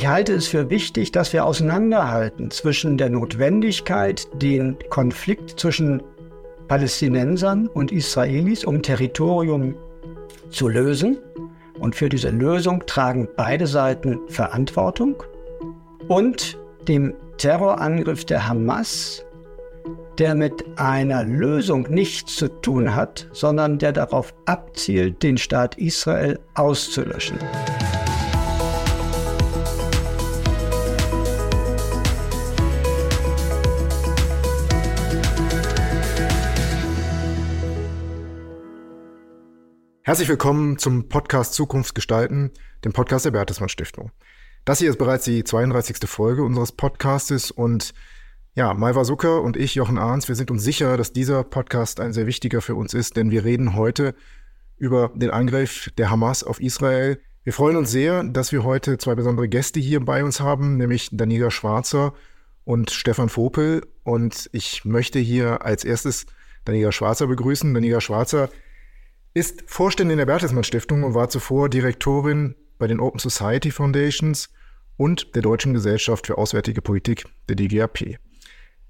Ich halte es für wichtig, dass wir auseinanderhalten zwischen der Notwendigkeit, den Konflikt zwischen Palästinensern und Israelis um Territorium zu lösen. Und für diese Lösung tragen beide Seiten Verantwortung. Und dem Terrorangriff der Hamas, der mit einer Lösung nichts zu tun hat, sondern der darauf abzielt, den Staat Israel auszulöschen. Herzlich willkommen zum Podcast Zukunft gestalten, dem Podcast der Bertelsmann Stiftung. Das hier ist bereits die 32. Folge unseres Podcastes und ja, Malva Zucker und ich, Jochen Ahns, wir sind uns sicher, dass dieser Podcast ein sehr wichtiger für uns ist, denn wir reden heute über den Angriff der Hamas auf Israel. Wir freuen uns sehr, dass wir heute zwei besondere Gäste hier bei uns haben, nämlich Daniela Schwarzer und Stefan Vopel. Und ich möchte hier als erstes Daniela Schwarzer begrüßen. Daniela Schwarzer ist Vorständin der Bertelsmann Stiftung und war zuvor Direktorin bei den Open Society Foundations und der Deutschen Gesellschaft für Auswärtige Politik, der DGAP.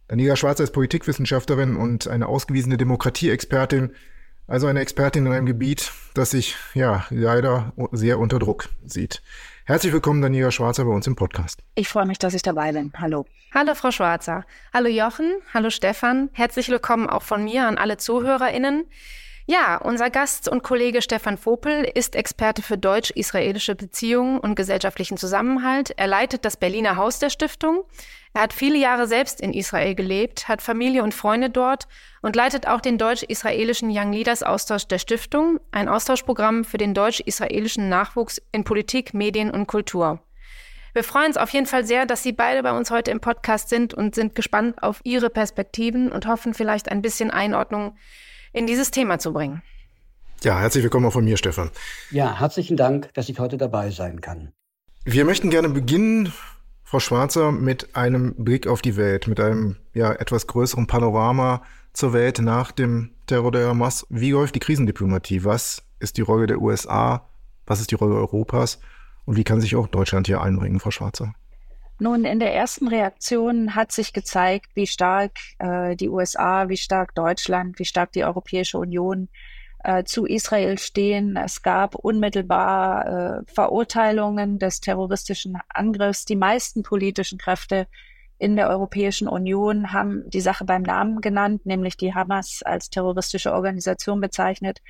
Daniela Schwarzer ist Politikwissenschaftlerin und eine ausgewiesene Demokratieexpertin, also eine Expertin in einem Gebiet, das sich ja leider sehr unter Druck sieht. Herzlich willkommen, Daniela Schwarzer, bei uns im Podcast. Ich freue mich, dass ich dabei bin. Hallo. Hallo, Frau Schwarzer. Hallo, Jochen. Hallo, Stefan. Herzlich willkommen auch von mir an alle ZuhörerInnen. Ja, unser Gast und Kollege Stefan Vopel ist Experte für deutsch-israelische Beziehungen und gesellschaftlichen Zusammenhalt. Er leitet das Berliner Haus der Stiftung. Er hat viele Jahre selbst in Israel gelebt, hat Familie und Freunde dort und leitet auch den deutsch-israelischen Young Leaders Austausch der Stiftung, ein Austauschprogramm für den deutsch-israelischen Nachwuchs in Politik, Medien und Kultur. Wir freuen uns auf jeden Fall sehr, dass Sie beide bei uns heute im Podcast sind und sind gespannt auf Ihre Perspektiven und hoffen vielleicht ein bisschen Einordnung in dieses Thema zu bringen. Ja, herzlich willkommen auch von mir, Stefan. Ja, herzlichen Dank, dass ich heute dabei sein kann. Wir möchten gerne beginnen, Frau Schwarzer, mit einem Blick auf die Welt, mit einem ja, etwas größeren Panorama zur Welt nach dem Terror der Hamas. Wie läuft die Krisendiplomatie? Was ist die Rolle der USA? Was ist die Rolle Europas? Und wie kann sich auch Deutschland hier einbringen, Frau Schwarzer? Nun, in der ersten Reaktion hat sich gezeigt, wie stark äh, die USA, wie stark Deutschland, wie stark die Europäische Union äh, zu Israel stehen. Es gab unmittelbar äh, Verurteilungen des terroristischen Angriffs. Die meisten politischen Kräfte in der Europäischen Union haben die Sache beim Namen genannt, nämlich die Hamas als terroristische Organisation bezeichnet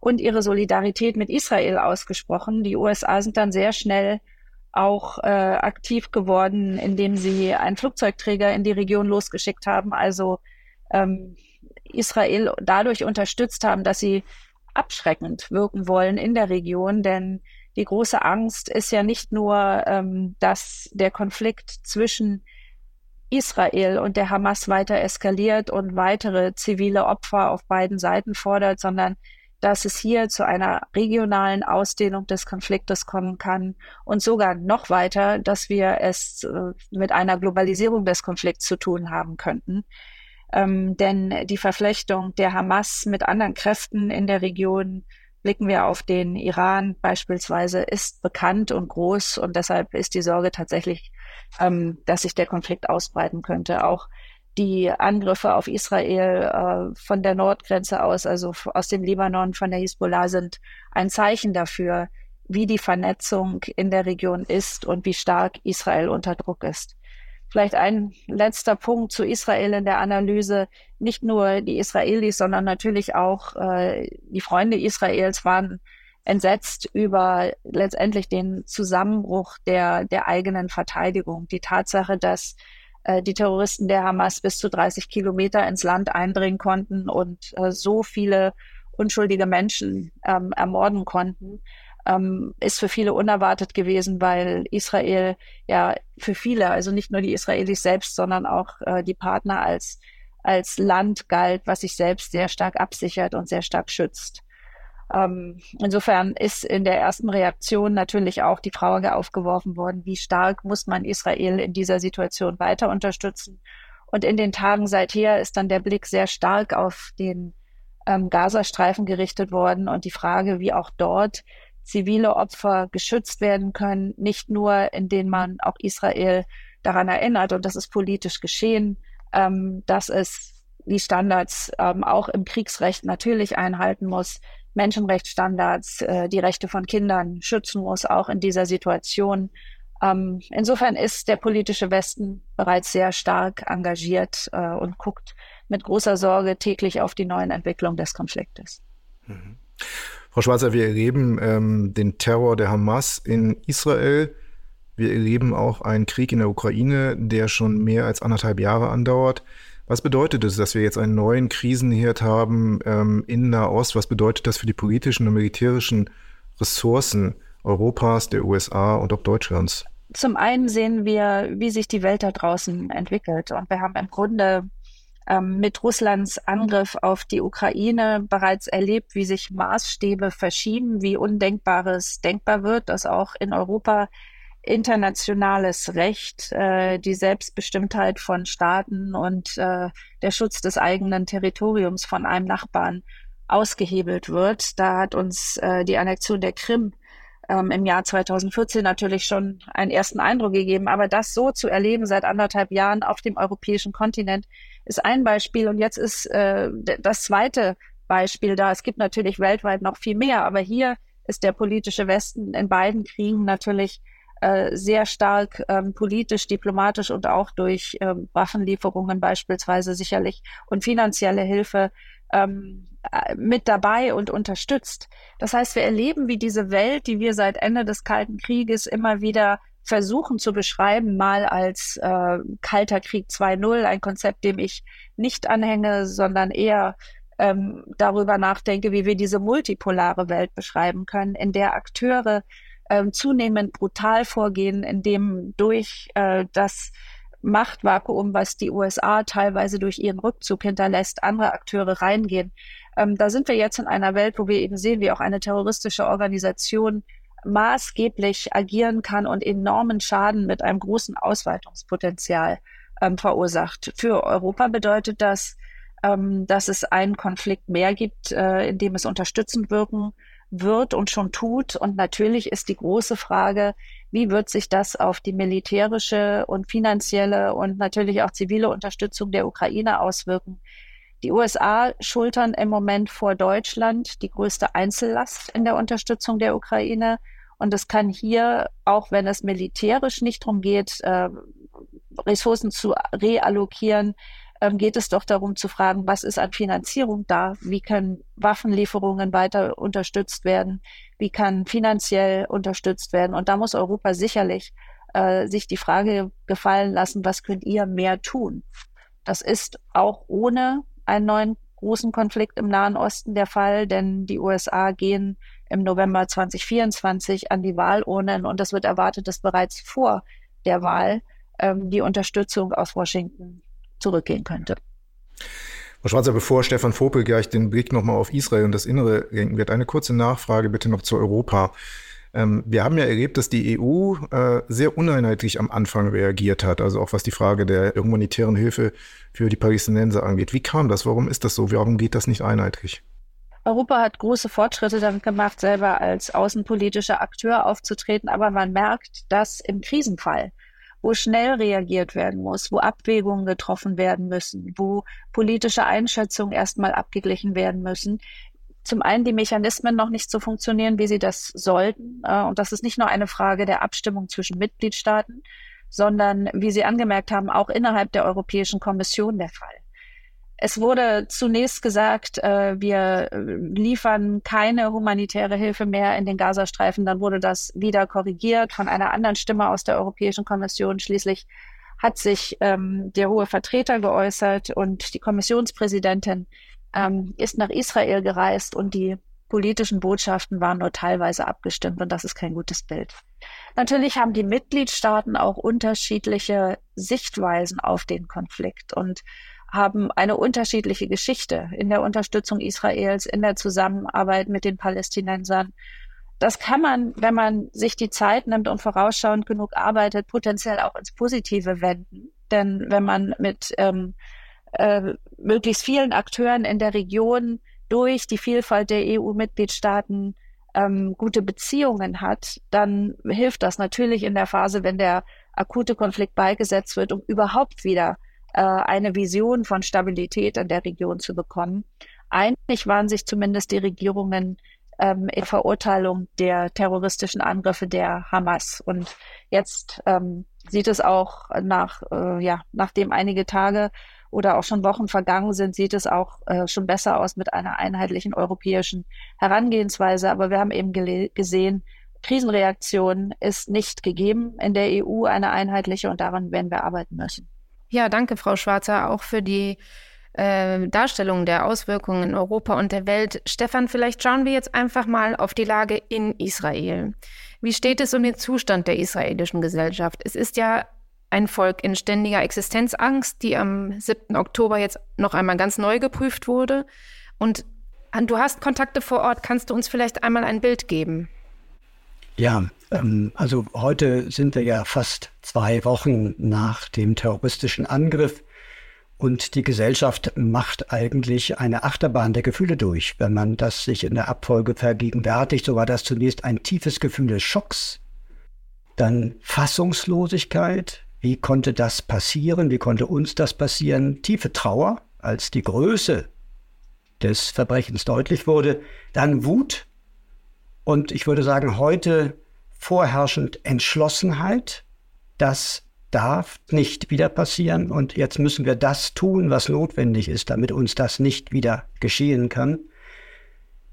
und ihre Solidarität mit Israel ausgesprochen. Die USA sind dann sehr schnell auch äh, aktiv geworden, indem sie einen Flugzeugträger in die Region losgeschickt haben, also ähm, Israel dadurch unterstützt haben, dass sie abschreckend wirken wollen in der Region, denn die große Angst ist ja nicht nur, ähm, dass der Konflikt zwischen Israel und der Hamas weiter eskaliert und weitere zivile Opfer auf beiden Seiten fordert, sondern dass es hier zu einer regionalen Ausdehnung des Konfliktes kommen kann und sogar noch weiter, dass wir es äh, mit einer Globalisierung des Konflikts zu tun haben könnten. Ähm, denn die Verflechtung der Hamas mit anderen Kräften in der Region, blicken wir auf den Iran beispielsweise, ist bekannt und groß und deshalb ist die Sorge tatsächlich, ähm, dass sich der Konflikt ausbreiten könnte. Auch die Angriffe auf Israel äh, von der Nordgrenze aus, also aus dem Libanon, von der Hisbollah, sind ein Zeichen dafür, wie die Vernetzung in der Region ist und wie stark Israel unter Druck ist. Vielleicht ein letzter Punkt zu Israel in der Analyse. Nicht nur die Israelis, sondern natürlich auch äh, die Freunde Israels waren entsetzt über letztendlich den Zusammenbruch der, der eigenen Verteidigung. Die Tatsache, dass äh, die Terroristen der Hamas bis zu 30 Kilometer ins Land eindringen konnten und äh, so viele unschuldige Menschen ähm, ermorden konnten, ähm, ist für viele unerwartet gewesen, weil Israel ja für viele, also nicht nur die Israelis selbst, sondern auch äh, die Partner als, als Land galt, was sich selbst sehr stark absichert und sehr stark schützt. Ähm, insofern ist in der ersten Reaktion natürlich auch die Frage aufgeworfen worden, wie stark muss man Israel in dieser Situation weiter unterstützen. Und in den Tagen seither ist dann der Blick sehr stark auf den ähm, Gazastreifen gerichtet worden und die Frage, wie auch dort zivile Opfer geschützt werden können, nicht nur indem man auch Israel daran erinnert, und das ist politisch geschehen, ähm, dass es die Standards ähm, auch im Kriegsrecht natürlich einhalten muss, Menschenrechtsstandards, äh, die Rechte von Kindern schützen muss, auch in dieser Situation. Ähm, insofern ist der politische Westen bereits sehr stark engagiert äh, und guckt mit großer Sorge täglich auf die neuen Entwicklungen des Konfliktes. Mhm. Frau Schwarzer, wir erleben ähm, den Terror der Hamas in Israel. Wir erleben auch einen Krieg in der Ukraine, der schon mehr als anderthalb Jahre andauert. Was bedeutet es, dass wir jetzt einen neuen Krisenherd haben ähm, in Nahost? Was bedeutet das für die politischen und militärischen Ressourcen Europas, der USA und auch Deutschlands? Zum einen sehen wir, wie sich die Welt da draußen entwickelt. Und wir haben im Grunde ähm, mit Russlands Angriff auf die Ukraine bereits erlebt, wie sich Maßstäbe verschieben, wie Undenkbares denkbar wird, dass auch in Europa internationales Recht, äh, die Selbstbestimmtheit von Staaten und äh, der Schutz des eigenen Territoriums von einem Nachbarn ausgehebelt wird. Da hat uns äh, die Annexion der Krim ähm, im Jahr 2014 natürlich schon einen ersten Eindruck gegeben. Aber das so zu erleben seit anderthalb Jahren auf dem europäischen Kontinent ist ein Beispiel. Und jetzt ist äh, das zweite Beispiel da. Es gibt natürlich weltweit noch viel mehr, aber hier ist der politische Westen in beiden Kriegen natürlich äh, sehr stark ähm, politisch, diplomatisch und auch durch ähm, Waffenlieferungen beispielsweise sicherlich und finanzielle Hilfe ähm, äh, mit dabei und unterstützt. Das heißt, wir erleben, wie diese Welt, die wir seit Ende des Kalten Krieges immer wieder versuchen zu beschreiben, mal als äh, Kalter Krieg 2.0, ein Konzept, dem ich nicht anhänge, sondern eher ähm, darüber nachdenke, wie wir diese multipolare Welt beschreiben können, in der Akteure ähm, zunehmend brutal vorgehen, indem durch äh, das Machtvakuum, was die USA teilweise durch ihren Rückzug hinterlässt, andere Akteure reingehen. Ähm, da sind wir jetzt in einer Welt, wo wir eben sehen, wie auch eine terroristische Organisation maßgeblich agieren kann und enormen Schaden mit einem großen Ausweitungspotenzial ähm, verursacht. Für Europa bedeutet das, ähm, dass es einen Konflikt mehr gibt, äh, in dem es unterstützend wirken wird und schon tut. Und natürlich ist die große Frage, wie wird sich das auf die militärische und finanzielle und natürlich auch zivile Unterstützung der Ukraine auswirken? Die USA schultern im Moment vor Deutschland die größte Einzellast in der Unterstützung der Ukraine. Und es kann hier, auch wenn es militärisch nicht darum geht, äh, Ressourcen zu reallokieren, ähm, geht es doch darum zu fragen, was ist an Finanzierung da? Wie können Waffenlieferungen weiter unterstützt werden? Wie kann finanziell unterstützt werden? Und da muss Europa sicherlich äh, sich die Frage gefallen lassen, was könnt ihr mehr tun? Das ist auch ohne einen neuen großen Konflikt im Nahen Osten der Fall, denn die USA gehen im November 2024 an die Wahlurnen und es wird erwartet, dass bereits vor der Wahl ähm, die Unterstützung aus Washington zurückgehen könnte. Frau Schwarzer, bevor Stefan Vopel gleich den Blick nochmal auf Israel und das Innere lenken wird, eine kurze Nachfrage bitte noch zu Europa. Ähm, wir haben ja erlebt, dass die EU äh, sehr uneinheitlich am Anfang reagiert hat, also auch was die Frage der humanitären Hilfe für die Palästinenser angeht. Wie kam das? Warum ist das so? Warum geht das nicht einheitlich? Europa hat große Fortschritte damit gemacht, selber als außenpolitischer Akteur aufzutreten, aber man merkt, dass im Krisenfall wo schnell reagiert werden muss, wo Abwägungen getroffen werden müssen, wo politische Einschätzungen erstmal abgeglichen werden müssen. Zum einen die Mechanismen noch nicht so funktionieren, wie sie das sollten. Äh, und das ist nicht nur eine Frage der Abstimmung zwischen Mitgliedstaaten, sondern, wie Sie angemerkt haben, auch innerhalb der Europäischen Kommission der Fall. Es wurde zunächst gesagt, äh, wir äh, liefern keine humanitäre Hilfe mehr in den Gazastreifen. Dann wurde das wieder korrigiert von einer anderen Stimme aus der Europäischen Kommission. Schließlich hat sich ähm, der hohe Vertreter geäußert und die Kommissionspräsidentin ähm, ist nach Israel gereist und die politischen Botschaften waren nur teilweise abgestimmt und das ist kein gutes Bild. Natürlich haben die Mitgliedstaaten auch unterschiedliche Sichtweisen auf den Konflikt und haben eine unterschiedliche Geschichte in der Unterstützung Israels, in der Zusammenarbeit mit den Palästinensern. Das kann man, wenn man sich die Zeit nimmt und vorausschauend genug arbeitet, potenziell auch ins Positive wenden. Denn wenn man mit ähm, äh, möglichst vielen Akteuren in der Region durch die Vielfalt der EU-Mitgliedstaaten ähm, gute Beziehungen hat, dann hilft das natürlich in der Phase, wenn der akute Konflikt beigesetzt wird, um überhaupt wieder äh, eine Vision von Stabilität in der Region zu bekommen. Einig waren sich zumindest die Regierungen ähm, in Verurteilung der terroristischen Angriffe der Hamas. Und jetzt ähm, sieht es auch nach, äh, ja, nachdem einige Tage oder auch schon Wochen vergangen sind, sieht es auch äh, schon besser aus mit einer einheitlichen europäischen Herangehensweise. Aber wir haben eben gesehen, Krisenreaktion ist nicht gegeben in der EU, eine einheitliche, und daran werden wir arbeiten müssen. Ja, danke, Frau Schwarzer, auch für die äh, Darstellung der Auswirkungen in Europa und der Welt. Stefan, vielleicht schauen wir jetzt einfach mal auf die Lage in Israel. Wie steht es um den Zustand der israelischen Gesellschaft? Es ist ja ein Volk in ständiger Existenzangst, die am 7. Oktober jetzt noch einmal ganz neu geprüft wurde. Und du hast Kontakte vor Ort. Kannst du uns vielleicht einmal ein Bild geben? Ja, ähm, also heute sind wir ja fast zwei Wochen nach dem terroristischen Angriff und die Gesellschaft macht eigentlich eine Achterbahn der Gefühle durch. Wenn man das sich in der Abfolge vergegenwärtigt, so war das zunächst ein tiefes Gefühl des Schocks, dann Fassungslosigkeit, wie konnte das passieren? Wie konnte uns das passieren? Tiefe Trauer, als die Größe des Verbrechens deutlich wurde. Dann Wut. Und ich würde sagen, heute vorherrschend Entschlossenheit. Das darf nicht wieder passieren. Und jetzt müssen wir das tun, was notwendig ist, damit uns das nicht wieder geschehen kann.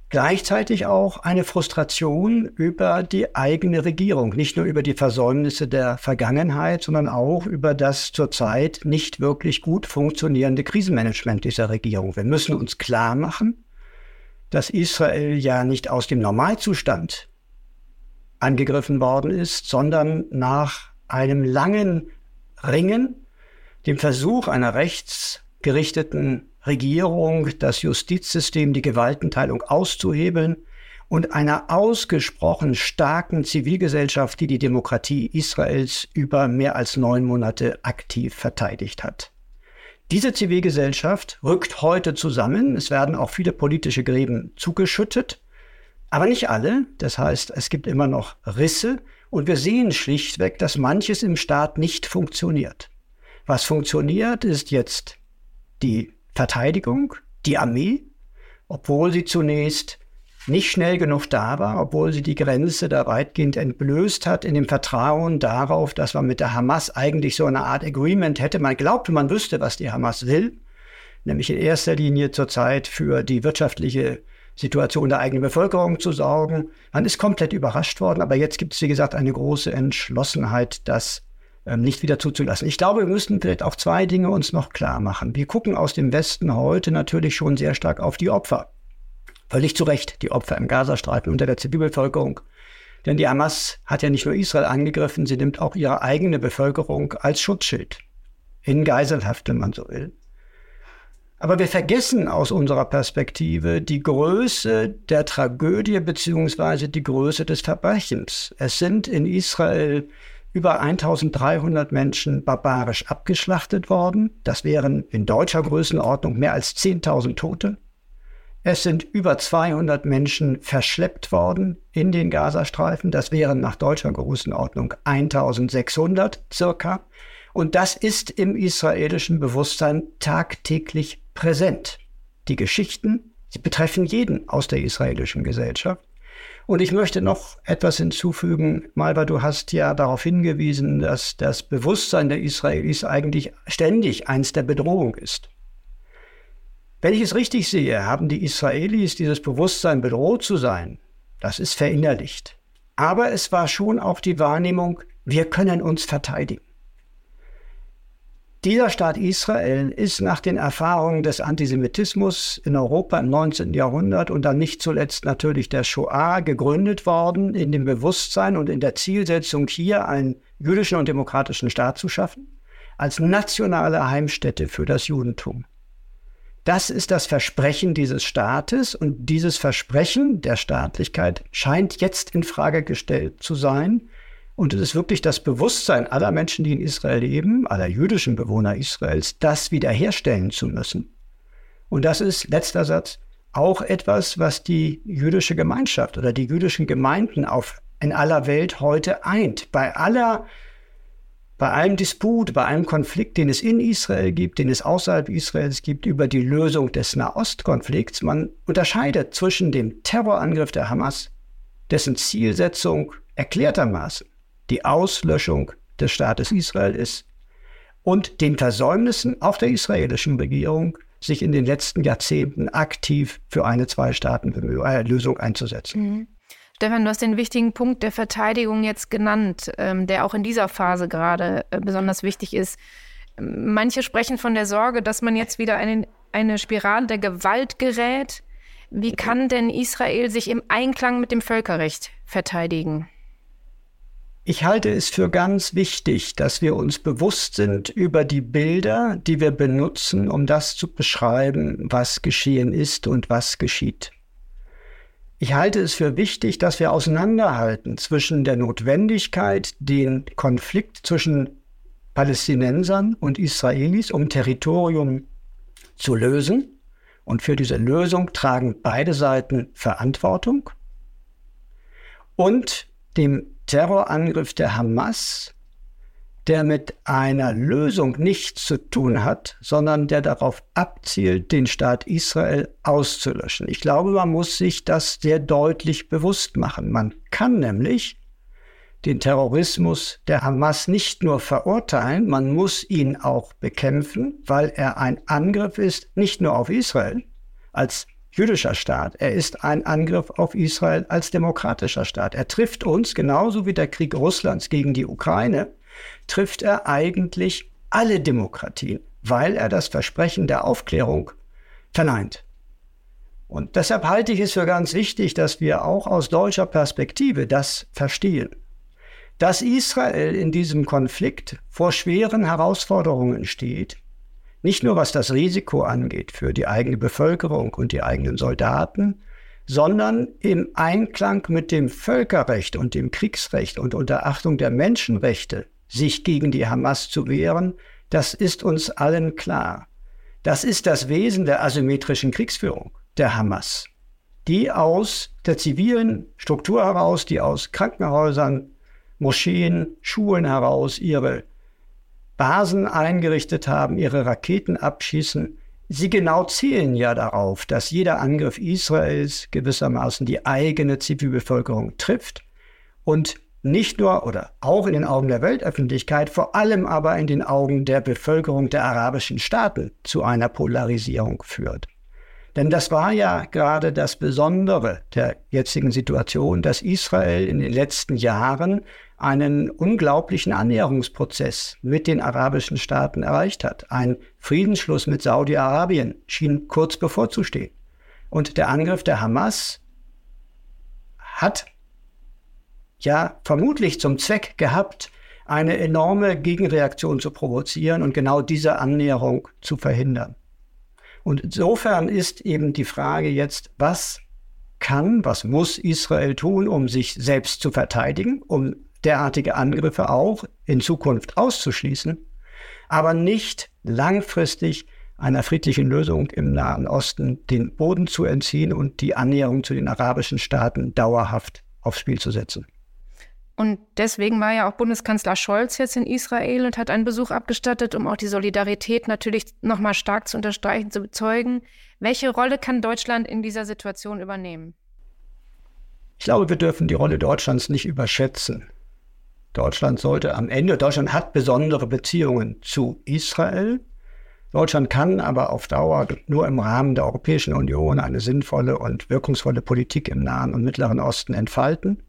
Gleichzeitig auch eine Frustration über die eigene Regierung, nicht nur über die Versäumnisse der Vergangenheit, sondern auch über das zurzeit nicht wirklich gut funktionierende Krisenmanagement dieser Regierung. Wir müssen uns klar machen, dass Israel ja nicht aus dem Normalzustand angegriffen worden ist, sondern nach einem langen Ringen, dem Versuch einer rechtsgerichteten Regierung, das Justizsystem, die Gewaltenteilung auszuhebeln und einer ausgesprochen starken Zivilgesellschaft, die die Demokratie Israels über mehr als neun Monate aktiv verteidigt hat. Diese Zivilgesellschaft rückt heute zusammen. Es werden auch viele politische Gräben zugeschüttet, aber nicht alle. Das heißt, es gibt immer noch Risse und wir sehen schlichtweg, dass manches im Staat nicht funktioniert. Was funktioniert, ist jetzt die Verteidigung, die Armee, obwohl sie zunächst nicht schnell genug da war, obwohl sie die Grenze da weitgehend entblößt hat, in dem Vertrauen darauf, dass man mit der Hamas eigentlich so eine Art Agreement hätte. Man glaubte, man wüsste, was die Hamas will, nämlich in erster Linie zurzeit für die wirtschaftliche Situation der eigenen Bevölkerung zu sorgen. Man ist komplett überrascht worden, aber jetzt gibt es, wie gesagt, eine große Entschlossenheit, das ähm, nicht wieder zuzulassen. Ich glaube, wir müssen vielleicht auch zwei Dinge uns noch klar machen. Wir gucken aus dem Westen heute natürlich schon sehr stark auf die Opfer. Völlig zu Recht, die Opfer im Gazastreifen unter der Zivilbevölkerung. Denn die Hamas hat ja nicht nur Israel angegriffen, sie nimmt auch ihre eigene Bevölkerung als Schutzschild. In Geiselhaft, wenn man so will. Aber wir vergessen aus unserer Perspektive die Größe der Tragödie beziehungsweise die Größe des Verbrechens. Es sind in Israel über 1300 Menschen barbarisch abgeschlachtet worden. Das wären in deutscher Größenordnung mehr als 10.000 Tote. Es sind über 200 Menschen verschleppt worden in den Gazastreifen. Das wären nach deutscher Größenordnung 1600 circa. Und das ist im israelischen Bewusstsein tagtäglich präsent. Die Geschichten, sie betreffen jeden aus der israelischen Gesellschaft. Und ich möchte noch etwas hinzufügen. Malva, du hast ja darauf hingewiesen, dass das Bewusstsein der Israelis eigentlich ständig eins der Bedrohung ist. Wenn ich es richtig sehe, haben die Israelis dieses Bewusstsein, bedroht zu sein. Das ist verinnerlicht. Aber es war schon auch die Wahrnehmung, wir können uns verteidigen. Dieser Staat Israel ist nach den Erfahrungen des Antisemitismus in Europa im 19. Jahrhundert und dann nicht zuletzt natürlich der Shoah gegründet worden, in dem Bewusstsein und in der Zielsetzung, hier einen jüdischen und demokratischen Staat zu schaffen, als nationale Heimstätte für das Judentum. Das ist das Versprechen dieses Staates und dieses Versprechen der Staatlichkeit scheint jetzt in Frage gestellt zu sein und es ist wirklich das Bewusstsein aller Menschen, die in Israel leben, aller jüdischen Bewohner Israels, das wiederherstellen zu müssen. Und das ist, letzter Satz, auch etwas, was die jüdische Gemeinschaft oder die jüdischen Gemeinden auf, in aller Welt heute eint. Bei aller bei allem Disput, bei allem Konflikt, den es in Israel gibt, den es außerhalb Israels gibt, über die Lösung des Nahostkonflikts, man unterscheidet zwischen dem Terrorangriff der Hamas, dessen Zielsetzung erklärtermaßen die Auslöschung des Staates Israel ist, und den Versäumnissen auch der israelischen Regierung, sich in den letzten Jahrzehnten aktiv für eine Zwei-Staaten-Lösung einzusetzen. Mhm. Stefan, du hast den wichtigen Punkt der Verteidigung jetzt genannt, ähm, der auch in dieser Phase gerade äh, besonders wichtig ist. Manche sprechen von der Sorge, dass man jetzt wieder eine, eine Spirale der Gewalt gerät. Wie kann denn Israel sich im Einklang mit dem Völkerrecht verteidigen? Ich halte es für ganz wichtig, dass wir uns bewusst sind über die Bilder, die wir benutzen, um das zu beschreiben, was geschehen ist und was geschieht. Ich halte es für wichtig, dass wir auseinanderhalten zwischen der Notwendigkeit, den Konflikt zwischen Palästinensern und Israelis um Territorium zu lösen. Und für diese Lösung tragen beide Seiten Verantwortung. Und dem Terrorangriff der Hamas der mit einer Lösung nichts zu tun hat, sondern der darauf abzielt, den Staat Israel auszulöschen. Ich glaube, man muss sich das sehr deutlich bewusst machen. Man kann nämlich den Terrorismus der Hamas nicht nur verurteilen, man muss ihn auch bekämpfen, weil er ein Angriff ist, nicht nur auf Israel als jüdischer Staat, er ist ein Angriff auf Israel als demokratischer Staat. Er trifft uns genauso wie der Krieg Russlands gegen die Ukraine trifft er eigentlich alle Demokratien, weil er das Versprechen der Aufklärung verneint. Und deshalb halte ich es für ganz wichtig, dass wir auch aus deutscher Perspektive das verstehen. Dass Israel in diesem Konflikt vor schweren Herausforderungen steht, nicht nur was das Risiko angeht für die eigene Bevölkerung und die eigenen Soldaten, sondern im Einklang mit dem Völkerrecht und dem Kriegsrecht und unter Achtung der Menschenrechte sich gegen die Hamas zu wehren, das ist uns allen klar. Das ist das Wesen der asymmetrischen Kriegsführung der Hamas, die aus der zivilen Struktur heraus, die aus Krankenhäusern, Moscheen, Schulen heraus ihre Basen eingerichtet haben, ihre Raketen abschießen. Sie genau zielen ja darauf, dass jeder Angriff Israels gewissermaßen die eigene Zivilbevölkerung trifft und nicht nur oder auch in den Augen der Weltöffentlichkeit, vor allem aber in den Augen der Bevölkerung der arabischen Staaten zu einer Polarisierung führt. Denn das war ja gerade das Besondere der jetzigen Situation, dass Israel in den letzten Jahren einen unglaublichen Annäherungsprozess mit den arabischen Staaten erreicht hat. Ein Friedensschluss mit Saudi-Arabien schien kurz bevorzustehen. Und der Angriff der Hamas hat ja vermutlich zum Zweck gehabt, eine enorme Gegenreaktion zu provozieren und genau diese Annäherung zu verhindern. Und insofern ist eben die Frage jetzt, was kann, was muss Israel tun, um sich selbst zu verteidigen, um derartige Angriffe auch in Zukunft auszuschließen, aber nicht langfristig einer friedlichen Lösung im Nahen Osten den Boden zu entziehen und die Annäherung zu den arabischen Staaten dauerhaft aufs Spiel zu setzen. Und deswegen war ja auch Bundeskanzler Scholz jetzt in Israel und hat einen Besuch abgestattet, um auch die Solidarität natürlich nochmal stark zu unterstreichen, zu bezeugen. Welche Rolle kann Deutschland in dieser Situation übernehmen? Ich glaube, wir dürfen die Rolle Deutschlands nicht überschätzen. Deutschland sollte am Ende, Deutschland hat besondere Beziehungen zu Israel. Deutschland kann aber auf Dauer nur im Rahmen der Europäischen Union eine sinnvolle und wirkungsvolle Politik im Nahen und Mittleren Osten entfalten.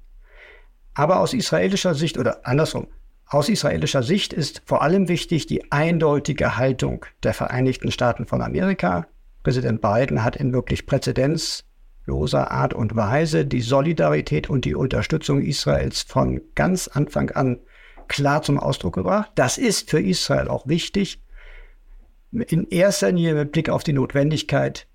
Aber aus israelischer Sicht oder andersrum, aus israelischer Sicht ist vor allem wichtig die eindeutige Haltung der Vereinigten Staaten von Amerika. Präsident Biden hat in wirklich präzedenzloser Art und Weise die Solidarität und die Unterstützung Israels von ganz Anfang an klar zum Ausdruck gebracht. Das ist für Israel auch wichtig, in erster Linie mit Blick auf die Notwendigkeit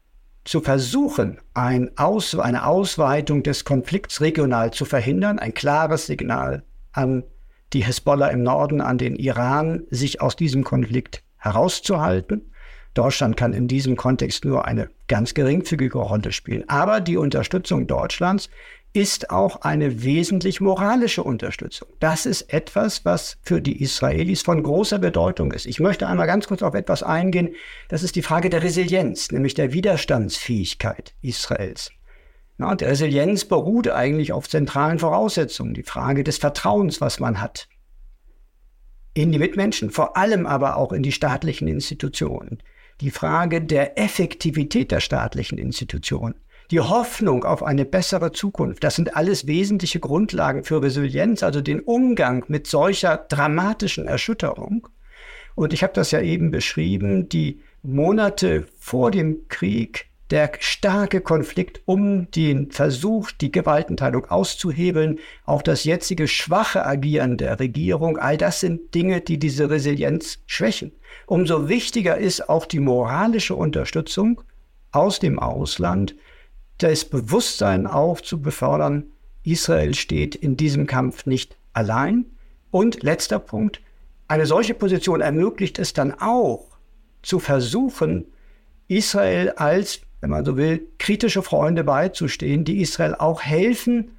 zu versuchen, ein Aus, eine Ausweitung des Konflikts regional zu verhindern, ein klares Signal an die Hisbollah im Norden, an den Iran, sich aus diesem Konflikt herauszuhalten. Deutschland kann in diesem Kontext nur eine ganz geringfügige Rolle spielen. Aber die Unterstützung Deutschlands ist auch eine wesentlich moralische Unterstützung. Das ist etwas, was für die Israelis von großer Bedeutung ist. Ich möchte einmal ganz kurz auf etwas eingehen. Das ist die Frage der Resilienz, nämlich der Widerstandsfähigkeit Israels. Na, die Resilienz beruht eigentlich auf zentralen Voraussetzungen. Die Frage des Vertrauens, was man hat in die Mitmenschen, vor allem aber auch in die staatlichen Institutionen. Die Frage der Effektivität der staatlichen Institutionen die Hoffnung auf eine bessere Zukunft, das sind alles wesentliche Grundlagen für Resilienz, also den Umgang mit solcher dramatischen Erschütterung. Und ich habe das ja eben beschrieben, die Monate vor dem Krieg, der starke Konflikt um den Versuch, die Gewaltenteilung auszuhebeln, auch das jetzige schwache Agieren der Regierung, all das sind Dinge, die diese Resilienz schwächen. Umso wichtiger ist auch die moralische Unterstützung aus dem Ausland, das Bewusstsein auch zu befördern, Israel steht in diesem Kampf nicht allein. Und letzter Punkt, eine solche Position ermöglicht es dann auch zu versuchen, Israel als, wenn man so will, kritische Freunde beizustehen, die Israel auch helfen,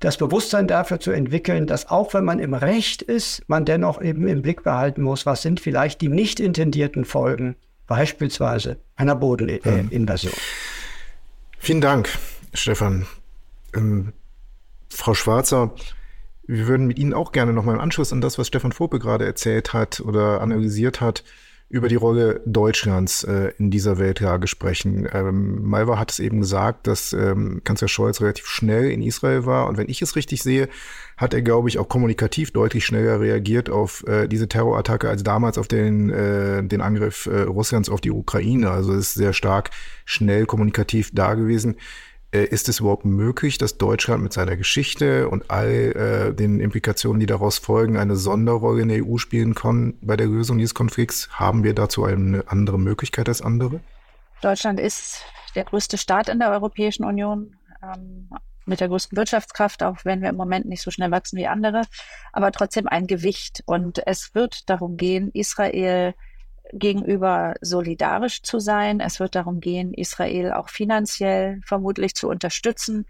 das Bewusstsein dafür zu entwickeln, dass auch wenn man im Recht ist, man dennoch eben im Blick behalten muss, was sind vielleicht die nicht intendierten Folgen, beispielsweise einer Bodeninvasion. Äh, Vielen Dank, Stefan. Ähm, Frau Schwarzer, wir würden mit Ihnen auch gerne nochmal im Anschluss an das, was Stefan Vope gerade erzählt hat oder analysiert hat, über die Rolle Deutschlands äh, in dieser Weltlage sprechen. Ähm, Malva hat es eben gesagt, dass ähm, Kanzler Scholz relativ schnell in Israel war. Und wenn ich es richtig sehe, hat er, glaube ich, auch kommunikativ deutlich schneller reagiert auf äh, diese Terrorattacke als damals auf den, äh, den Angriff äh, Russlands auf die Ukraine. Also ist sehr stark schnell kommunikativ da gewesen. Äh, ist es überhaupt möglich, dass Deutschland mit seiner Geschichte und all äh, den Implikationen, die daraus folgen, eine Sonderrolle in der EU spielen kann bei der Lösung dieses Konflikts? Haben wir dazu eine andere Möglichkeit als andere? Deutschland ist der größte Staat in der Europäischen Union. Ähm, mit der größten Wirtschaftskraft, auch wenn wir im Moment nicht so schnell wachsen wie andere, aber trotzdem ein Gewicht. Und es wird darum gehen, Israel gegenüber solidarisch zu sein. Es wird darum gehen, Israel auch finanziell vermutlich zu unterstützen,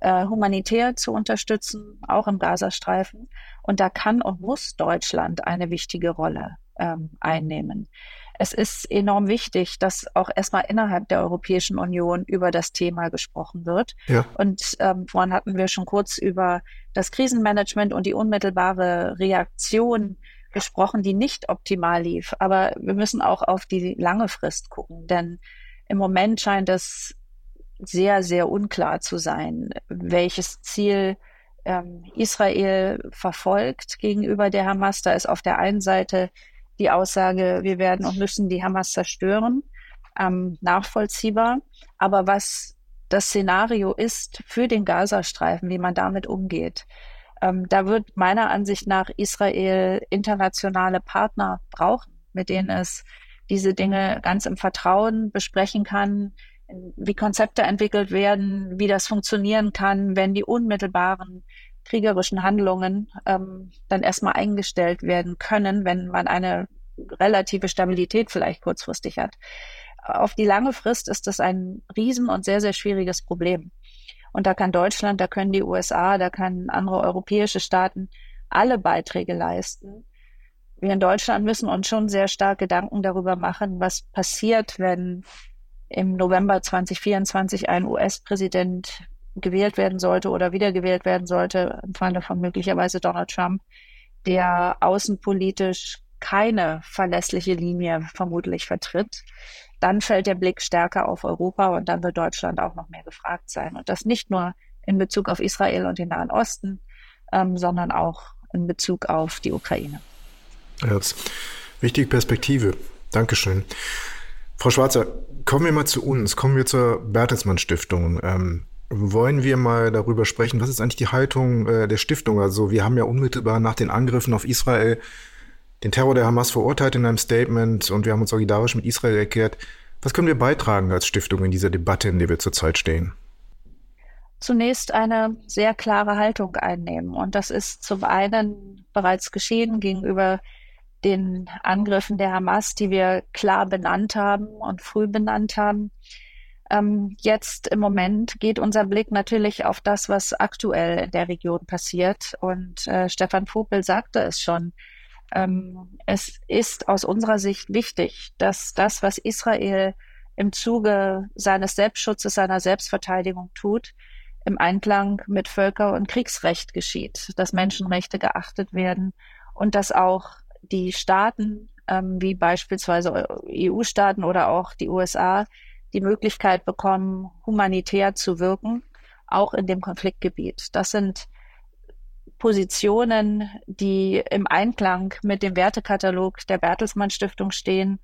äh, humanitär zu unterstützen, auch im Gazastreifen. Und da kann und muss Deutschland eine wichtige Rolle ähm, einnehmen. Es ist enorm wichtig, dass auch erstmal innerhalb der Europäischen Union über das Thema gesprochen wird. Ja. Und ähm, vorhin hatten wir schon kurz über das Krisenmanagement und die unmittelbare Reaktion gesprochen, die nicht optimal lief. Aber wir müssen auch auf die lange Frist gucken, denn im Moment scheint es sehr, sehr unklar zu sein, welches Ziel ähm, Israel verfolgt gegenüber der Hamas. Da ist auf der einen Seite die Aussage, wir werden und müssen die Hamas zerstören, ähm, nachvollziehbar. Aber was das Szenario ist für den Gazastreifen, wie man damit umgeht, ähm, da wird meiner Ansicht nach Israel internationale Partner brauchen, mit denen es diese Dinge ganz im Vertrauen besprechen kann, wie Konzepte entwickelt werden, wie das funktionieren kann, wenn die unmittelbaren kriegerischen Handlungen ähm, dann erstmal eingestellt werden können, wenn man eine relative Stabilität vielleicht kurzfristig hat. Auf die lange Frist ist das ein riesen und sehr, sehr schwieriges Problem. Und da kann Deutschland, da können die USA, da können andere europäische Staaten alle Beiträge leisten. Wir in Deutschland müssen uns schon sehr stark Gedanken darüber machen, was passiert, wenn im November 2024 ein US-Präsident gewählt werden sollte oder wiedergewählt werden sollte, im Falle von möglicherweise Donald Trump, der außenpolitisch keine verlässliche Linie vermutlich vertritt dann fällt der Blick stärker auf Europa und dann wird Deutschland auch noch mehr gefragt sein. Und das nicht nur in Bezug auf Israel und den Nahen Osten, ähm, sondern auch in Bezug auf die Ukraine. Ja, wichtige Perspektive. Dankeschön. Frau Schwarzer, kommen wir mal zu uns, kommen wir zur Bertelsmann Stiftung. Ähm, wollen wir mal darüber sprechen, was ist eigentlich die Haltung äh, der Stiftung? Also wir haben ja unmittelbar nach den Angriffen auf Israel den Terror der Hamas verurteilt in einem Statement und wir haben uns solidarisch mit Israel erklärt. Was können wir beitragen als Stiftung in dieser Debatte, in der wir zurzeit stehen? Zunächst eine sehr klare Haltung einnehmen. Und das ist zum einen bereits geschehen gegenüber den Angriffen der Hamas, die wir klar benannt haben und früh benannt haben. Ähm, jetzt im Moment geht unser Blick natürlich auf das, was aktuell in der Region passiert. Und äh, Stefan Vogel sagte es schon. Ähm, es ist aus unserer Sicht wichtig, dass das, was Israel im Zuge seines Selbstschutzes, seiner Selbstverteidigung tut, im Einklang mit Völker- und Kriegsrecht geschieht, dass Menschenrechte geachtet werden und dass auch die Staaten, ähm, wie beispielsweise EU-Staaten oder auch die USA, die Möglichkeit bekommen, humanitär zu wirken, auch in dem Konfliktgebiet. Das sind Positionen, die im Einklang mit dem Wertekatalog der Bertelsmann Stiftung stehen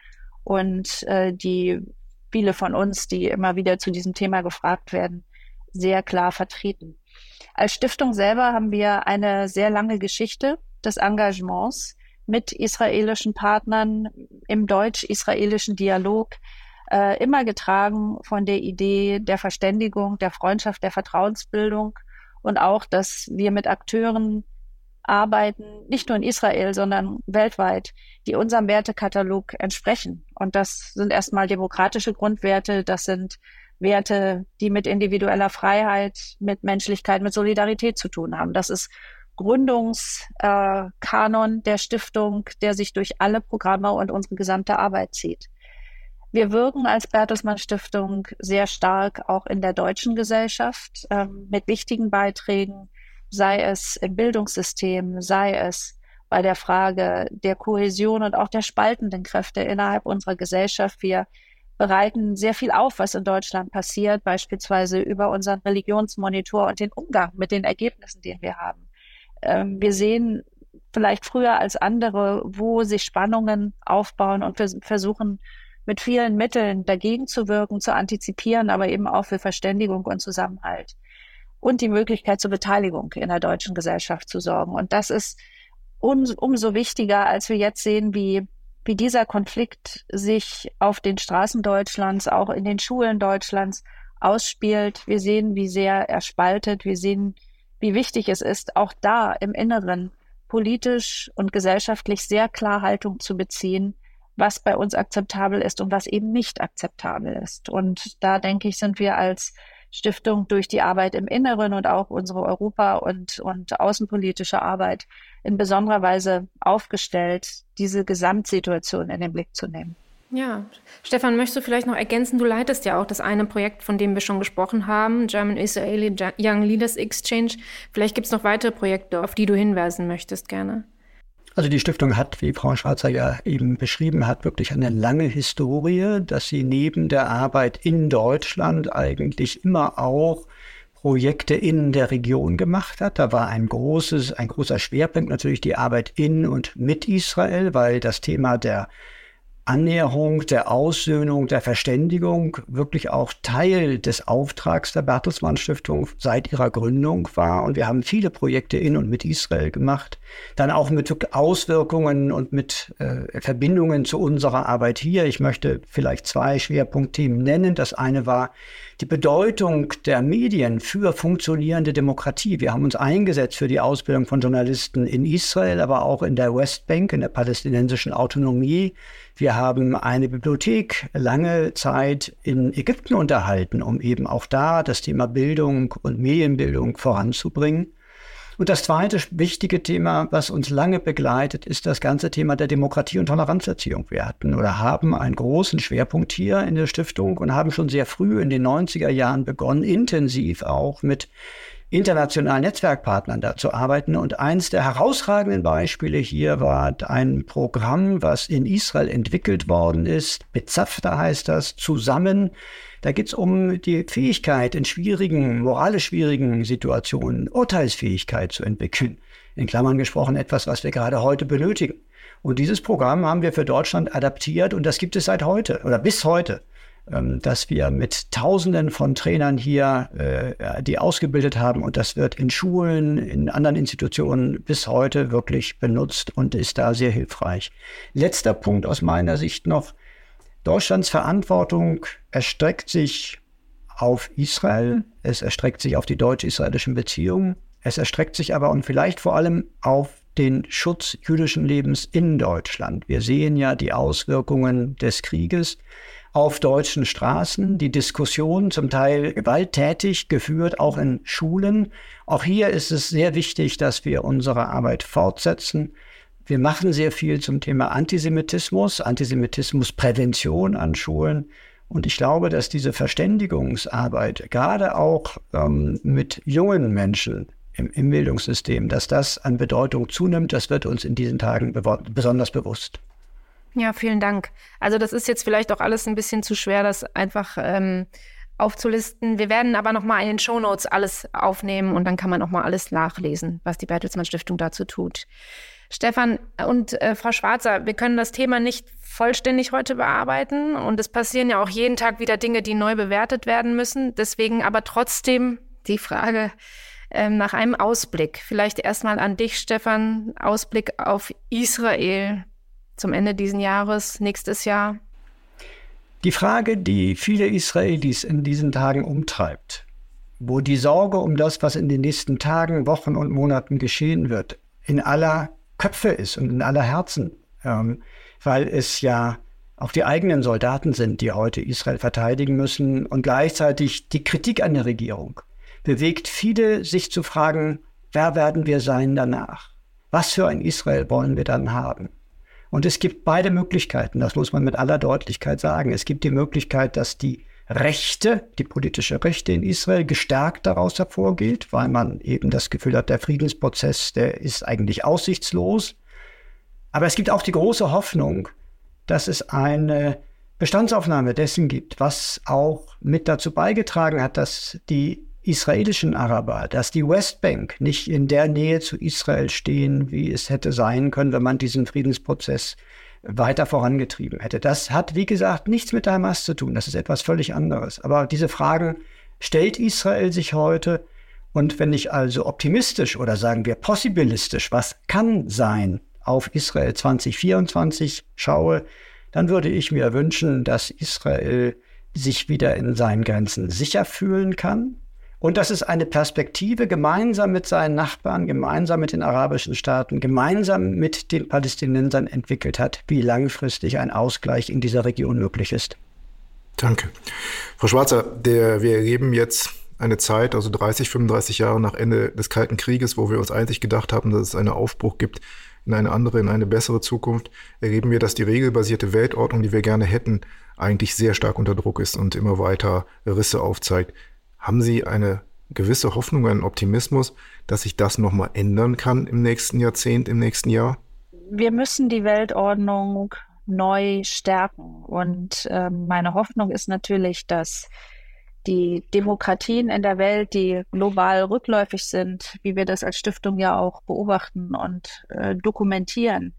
und äh, die viele von uns, die immer wieder zu diesem Thema gefragt werden, sehr klar vertreten. Als Stiftung selber haben wir eine sehr lange Geschichte des Engagements mit israelischen Partnern im deutsch-israelischen Dialog, äh, immer getragen von der Idee der Verständigung, der Freundschaft, der Vertrauensbildung und auch, dass wir mit Akteuren arbeiten, nicht nur in Israel, sondern weltweit, die unserem Wertekatalog entsprechen. Und das sind erstmal demokratische Grundwerte, das sind Werte, die mit individueller Freiheit, mit Menschlichkeit, mit Solidarität zu tun haben. Das ist Gründungskanon äh, der Stiftung, der sich durch alle Programme und unsere gesamte Arbeit zieht. Wir wirken als Bertelsmann Stiftung sehr stark auch in der deutschen Gesellschaft äh, mit wichtigen Beiträgen, sei es im Bildungssystem, sei es bei der Frage der Kohäsion und auch der spaltenden Kräfte innerhalb unserer Gesellschaft. Wir bereiten sehr viel auf, was in Deutschland passiert, beispielsweise über unseren Religionsmonitor und den Umgang mit den Ergebnissen, den wir haben. Ähm, wir sehen vielleicht früher als andere, wo sich Spannungen aufbauen und wir versuchen mit vielen Mitteln dagegen zu wirken, zu antizipieren, aber eben auch für Verständigung und Zusammenhalt und die Möglichkeit zur Beteiligung in der deutschen Gesellschaft zu sorgen. Und das ist um, umso wichtiger, als wir jetzt sehen, wie, wie dieser Konflikt sich auf den Straßen Deutschlands, auch in den Schulen Deutschlands ausspielt. Wir sehen, wie sehr er spaltet. Wir sehen, wie wichtig es ist, auch da im Inneren politisch und gesellschaftlich sehr klar Haltung zu beziehen was bei uns akzeptabel ist und was eben nicht akzeptabel ist. Und da denke ich, sind wir als Stiftung durch die Arbeit im Inneren und auch unsere Europa- und, und außenpolitische Arbeit in besonderer Weise aufgestellt, diese Gesamtsituation in den Blick zu nehmen. Ja, Stefan, möchtest du vielleicht noch ergänzen? Du leitest ja auch das eine Projekt, von dem wir schon gesprochen haben, German Israeli Young Leaders Exchange. Vielleicht gibt es noch weitere Projekte, auf die du hinweisen möchtest, gerne. Also die Stiftung hat, wie Frau Schwarzer ja eben beschrieben hat, wirklich eine lange Historie, dass sie neben der Arbeit in Deutschland eigentlich immer auch Projekte in der Region gemacht hat. Da war ein großes, ein großer Schwerpunkt natürlich die Arbeit in und mit Israel, weil das Thema der Annäherung, der Aussöhnung, der Verständigung wirklich auch Teil des Auftrags der Bertelsmann Stiftung seit ihrer Gründung war. Und wir haben viele Projekte in und mit Israel gemacht. Dann auch mit Auswirkungen und mit äh, Verbindungen zu unserer Arbeit hier. Ich möchte vielleicht zwei Schwerpunktthemen nennen. Das eine war die Bedeutung der Medien für funktionierende Demokratie. Wir haben uns eingesetzt für die Ausbildung von Journalisten in Israel, aber auch in der Westbank, in der palästinensischen Autonomie. Wir haben eine Bibliothek lange Zeit in Ägypten unterhalten, um eben auch da das Thema Bildung und Medienbildung voranzubringen. Und das zweite wichtige Thema, was uns lange begleitet, ist das ganze Thema der Demokratie- und Toleranzerziehung. Wir hatten oder haben einen großen Schwerpunkt hier in der Stiftung und haben schon sehr früh in den 90er Jahren begonnen, intensiv auch mit internationalen Netzwerkpartnern da zu arbeiten. Und eins der herausragenden Beispiele hier war ein Programm, was in Israel entwickelt worden ist. Bezafta heißt das, zusammen. Da geht es um die Fähigkeit, in schwierigen, moralisch schwierigen Situationen Urteilsfähigkeit zu entwickeln. In Klammern gesprochen etwas, was wir gerade heute benötigen. Und dieses Programm haben wir für Deutschland adaptiert und das gibt es seit heute oder bis heute. Ähm, dass wir mit Tausenden von Trainern hier, äh, die ausgebildet haben und das wird in Schulen, in anderen Institutionen bis heute wirklich benutzt und ist da sehr hilfreich. Letzter Punkt aus meiner Sicht noch. Deutschlands Verantwortung erstreckt sich auf Israel, es erstreckt sich auf die deutsch-israelischen Beziehungen, es erstreckt sich aber und vielleicht vor allem auf den Schutz jüdischen Lebens in Deutschland. Wir sehen ja die Auswirkungen des Krieges auf deutschen Straßen, die Diskussion zum Teil gewalttätig geführt, auch in Schulen. Auch hier ist es sehr wichtig, dass wir unsere Arbeit fortsetzen. Wir machen sehr viel zum Thema Antisemitismus, Antisemitismusprävention an Schulen. Und ich glaube, dass diese Verständigungsarbeit gerade auch ähm, mit jungen Menschen im, im, Bildungssystem, dass das an Bedeutung zunimmt, das wird uns in diesen Tagen besonders bewusst. Ja, vielen Dank. Also das ist jetzt vielleicht auch alles ein bisschen zu schwer, das einfach ähm, aufzulisten. Wir werden aber noch mal in den Shownotes alles aufnehmen und dann kann man noch mal alles nachlesen, was die Bertelsmann Stiftung dazu tut. Stefan und äh, Frau Schwarzer, wir können das Thema nicht vollständig heute bearbeiten und es passieren ja auch jeden Tag wieder Dinge, die neu bewertet werden müssen. Deswegen aber trotzdem die Frage ähm, nach einem Ausblick. Vielleicht erstmal an dich, Stefan, Ausblick auf Israel zum Ende dieses Jahres, nächstes Jahr. Die Frage, die viele Israelis in diesen Tagen umtreibt, wo die Sorge um das, was in den nächsten Tagen, Wochen und Monaten geschehen wird, in aller Köpfe ist und in aller Herzen, ähm, weil es ja auch die eigenen Soldaten sind, die heute Israel verteidigen müssen und gleichzeitig die Kritik an der Regierung bewegt viele, sich zu fragen, wer werden wir sein danach? Was für ein Israel wollen wir dann haben? Und es gibt beide Möglichkeiten, das muss man mit aller Deutlichkeit sagen. Es gibt die Möglichkeit, dass die Rechte, die politische Rechte in Israel gestärkt daraus hervorgeht, weil man eben das Gefühl hat, der Friedensprozess, der ist eigentlich aussichtslos. Aber es gibt auch die große Hoffnung, dass es eine Bestandsaufnahme dessen gibt, was auch mit dazu beigetragen hat, dass die israelischen Araber, dass die Westbank nicht in der Nähe zu Israel stehen, wie es hätte sein können, wenn man diesen Friedensprozess weiter vorangetrieben hätte. Das hat, wie gesagt, nichts mit der Hamas zu tun. Das ist etwas völlig anderes. Aber diese Fragen stellt Israel sich heute. Und wenn ich also optimistisch oder sagen wir possibilistisch, was kann sein, auf Israel 2024 schaue, dann würde ich mir wünschen, dass Israel sich wieder in seinen Grenzen sicher fühlen kann, und dass es eine Perspektive gemeinsam mit seinen Nachbarn, gemeinsam mit den arabischen Staaten, gemeinsam mit den Palästinensern entwickelt hat, wie langfristig ein Ausgleich in dieser Region möglich ist. Danke. Frau Schwarzer, der, wir erleben jetzt eine Zeit, also 30, 35 Jahre nach Ende des Kalten Krieges, wo wir uns eigentlich gedacht haben, dass es einen Aufbruch gibt in eine andere, in eine bessere Zukunft, erleben wir, dass die regelbasierte Weltordnung, die wir gerne hätten, eigentlich sehr stark unter Druck ist und immer weiter Risse aufzeigt. Haben Sie eine gewisse Hoffnung, einen Optimismus, dass sich das nochmal ändern kann im nächsten Jahrzehnt, im nächsten Jahr? Wir müssen die Weltordnung neu stärken. Und äh, meine Hoffnung ist natürlich, dass die Demokratien in der Welt, die global rückläufig sind, wie wir das als Stiftung ja auch beobachten und äh, dokumentieren,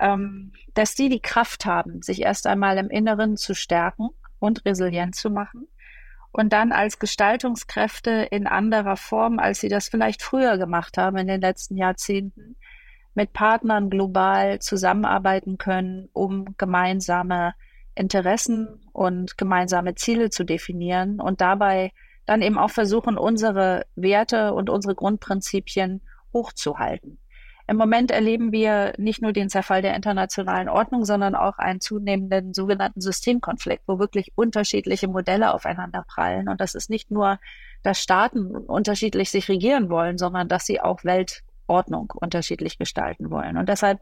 ähm, dass die die Kraft haben, sich erst einmal im Inneren zu stärken und resilient zu machen und dann als Gestaltungskräfte in anderer Form, als sie das vielleicht früher gemacht haben in den letzten Jahrzehnten, mit Partnern global zusammenarbeiten können, um gemeinsame Interessen und gemeinsame Ziele zu definieren und dabei dann eben auch versuchen, unsere Werte und unsere Grundprinzipien hochzuhalten. Im Moment erleben wir nicht nur den Zerfall der internationalen Ordnung, sondern auch einen zunehmenden sogenannten Systemkonflikt, wo wirklich unterschiedliche Modelle aufeinander prallen. Und das ist nicht nur, dass Staaten unterschiedlich sich regieren wollen, sondern dass sie auch Weltordnung unterschiedlich gestalten wollen. Und deshalb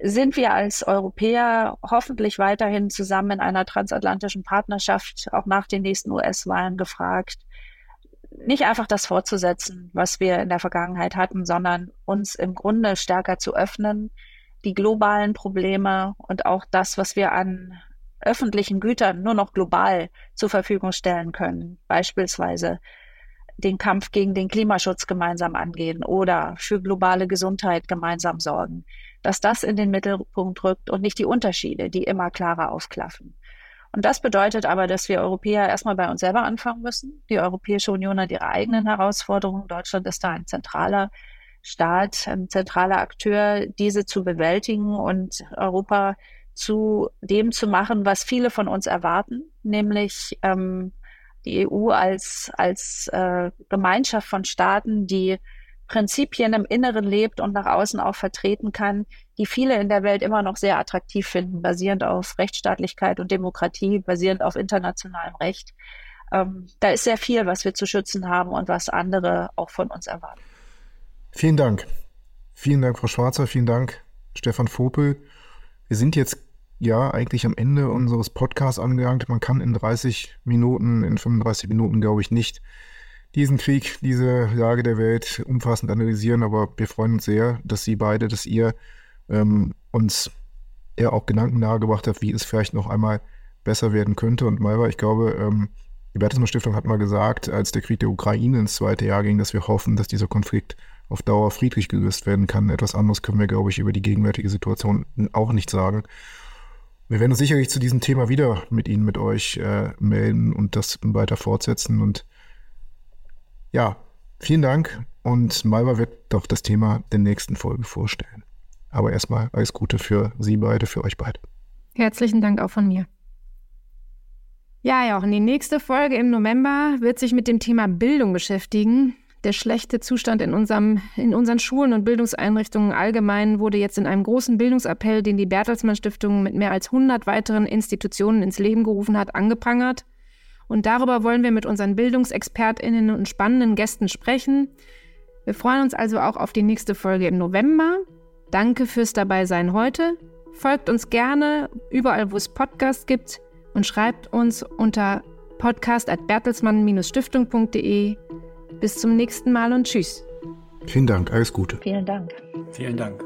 sind wir als Europäer hoffentlich weiterhin zusammen in einer transatlantischen Partnerschaft auch nach den nächsten US-Wahlen gefragt, nicht einfach das fortzusetzen, was wir in der Vergangenheit hatten, sondern uns im Grunde stärker zu öffnen, die globalen Probleme und auch das, was wir an öffentlichen Gütern nur noch global zur Verfügung stellen können, beispielsweise den Kampf gegen den Klimaschutz gemeinsam angehen oder für globale Gesundheit gemeinsam sorgen, dass das in den Mittelpunkt rückt und nicht die Unterschiede, die immer klarer aufklaffen. Und das bedeutet aber, dass wir Europäer erstmal bei uns selber anfangen müssen. Die Europäische Union hat ihre eigenen Herausforderungen. Deutschland ist da ein zentraler Staat, ein zentraler Akteur, diese zu bewältigen und Europa zu dem zu machen, was viele von uns erwarten, nämlich ähm, die EU als, als äh, Gemeinschaft von Staaten, die Prinzipien im Inneren lebt und nach außen auch vertreten kann, die viele in der Welt immer noch sehr attraktiv finden, basierend auf Rechtsstaatlichkeit und Demokratie, basierend auf internationalem Recht. Ähm, da ist sehr viel, was wir zu schützen haben und was andere auch von uns erwarten. Vielen Dank. Vielen Dank, Frau Schwarzer. Vielen Dank, Stefan Vopel. Wir sind jetzt ja eigentlich am Ende unseres Podcasts angelangt. Man kann in 30 Minuten, in 35 Minuten, glaube ich, nicht diesen Krieg, diese Lage der Welt umfassend analysieren, aber wir freuen uns sehr, dass Sie beide, dass ihr ähm, uns ja auch Gedanken nahegebracht habt, wie es vielleicht noch einmal besser werden könnte. Und Malva, ich glaube, ähm, die Bertelsmann Stiftung hat mal gesagt, als der Krieg der Ukraine ins zweite Jahr ging, dass wir hoffen, dass dieser Konflikt auf Dauer friedlich gelöst werden kann. Etwas anderes können wir, glaube ich, über die gegenwärtige Situation auch nicht sagen. Wir werden uns sicherlich zu diesem Thema wieder mit Ihnen, mit euch äh, melden und das weiter fortsetzen. Und ja, vielen Dank. Und Malva wird doch das Thema der nächsten Folge vorstellen. Aber erstmal alles Gute für Sie beide, für euch beide. Herzlichen Dank auch von mir. Ja, und die nächste Folge im November wird sich mit dem Thema Bildung beschäftigen. Der schlechte Zustand in, unserem, in unseren Schulen und Bildungseinrichtungen allgemein wurde jetzt in einem großen Bildungsappell, den die Bertelsmann Stiftung mit mehr als 100 weiteren Institutionen ins Leben gerufen hat, angeprangert. Und darüber wollen wir mit unseren Bildungsexpertinnen und spannenden Gästen sprechen. Wir freuen uns also auch auf die nächste Folge im November. Danke fürs Dabeisein heute. Folgt uns gerne überall, wo es Podcasts gibt und schreibt uns unter podcast.bertelsmann-stiftung.de. Bis zum nächsten Mal und tschüss. Vielen Dank, alles Gute. Vielen Dank. Vielen Dank.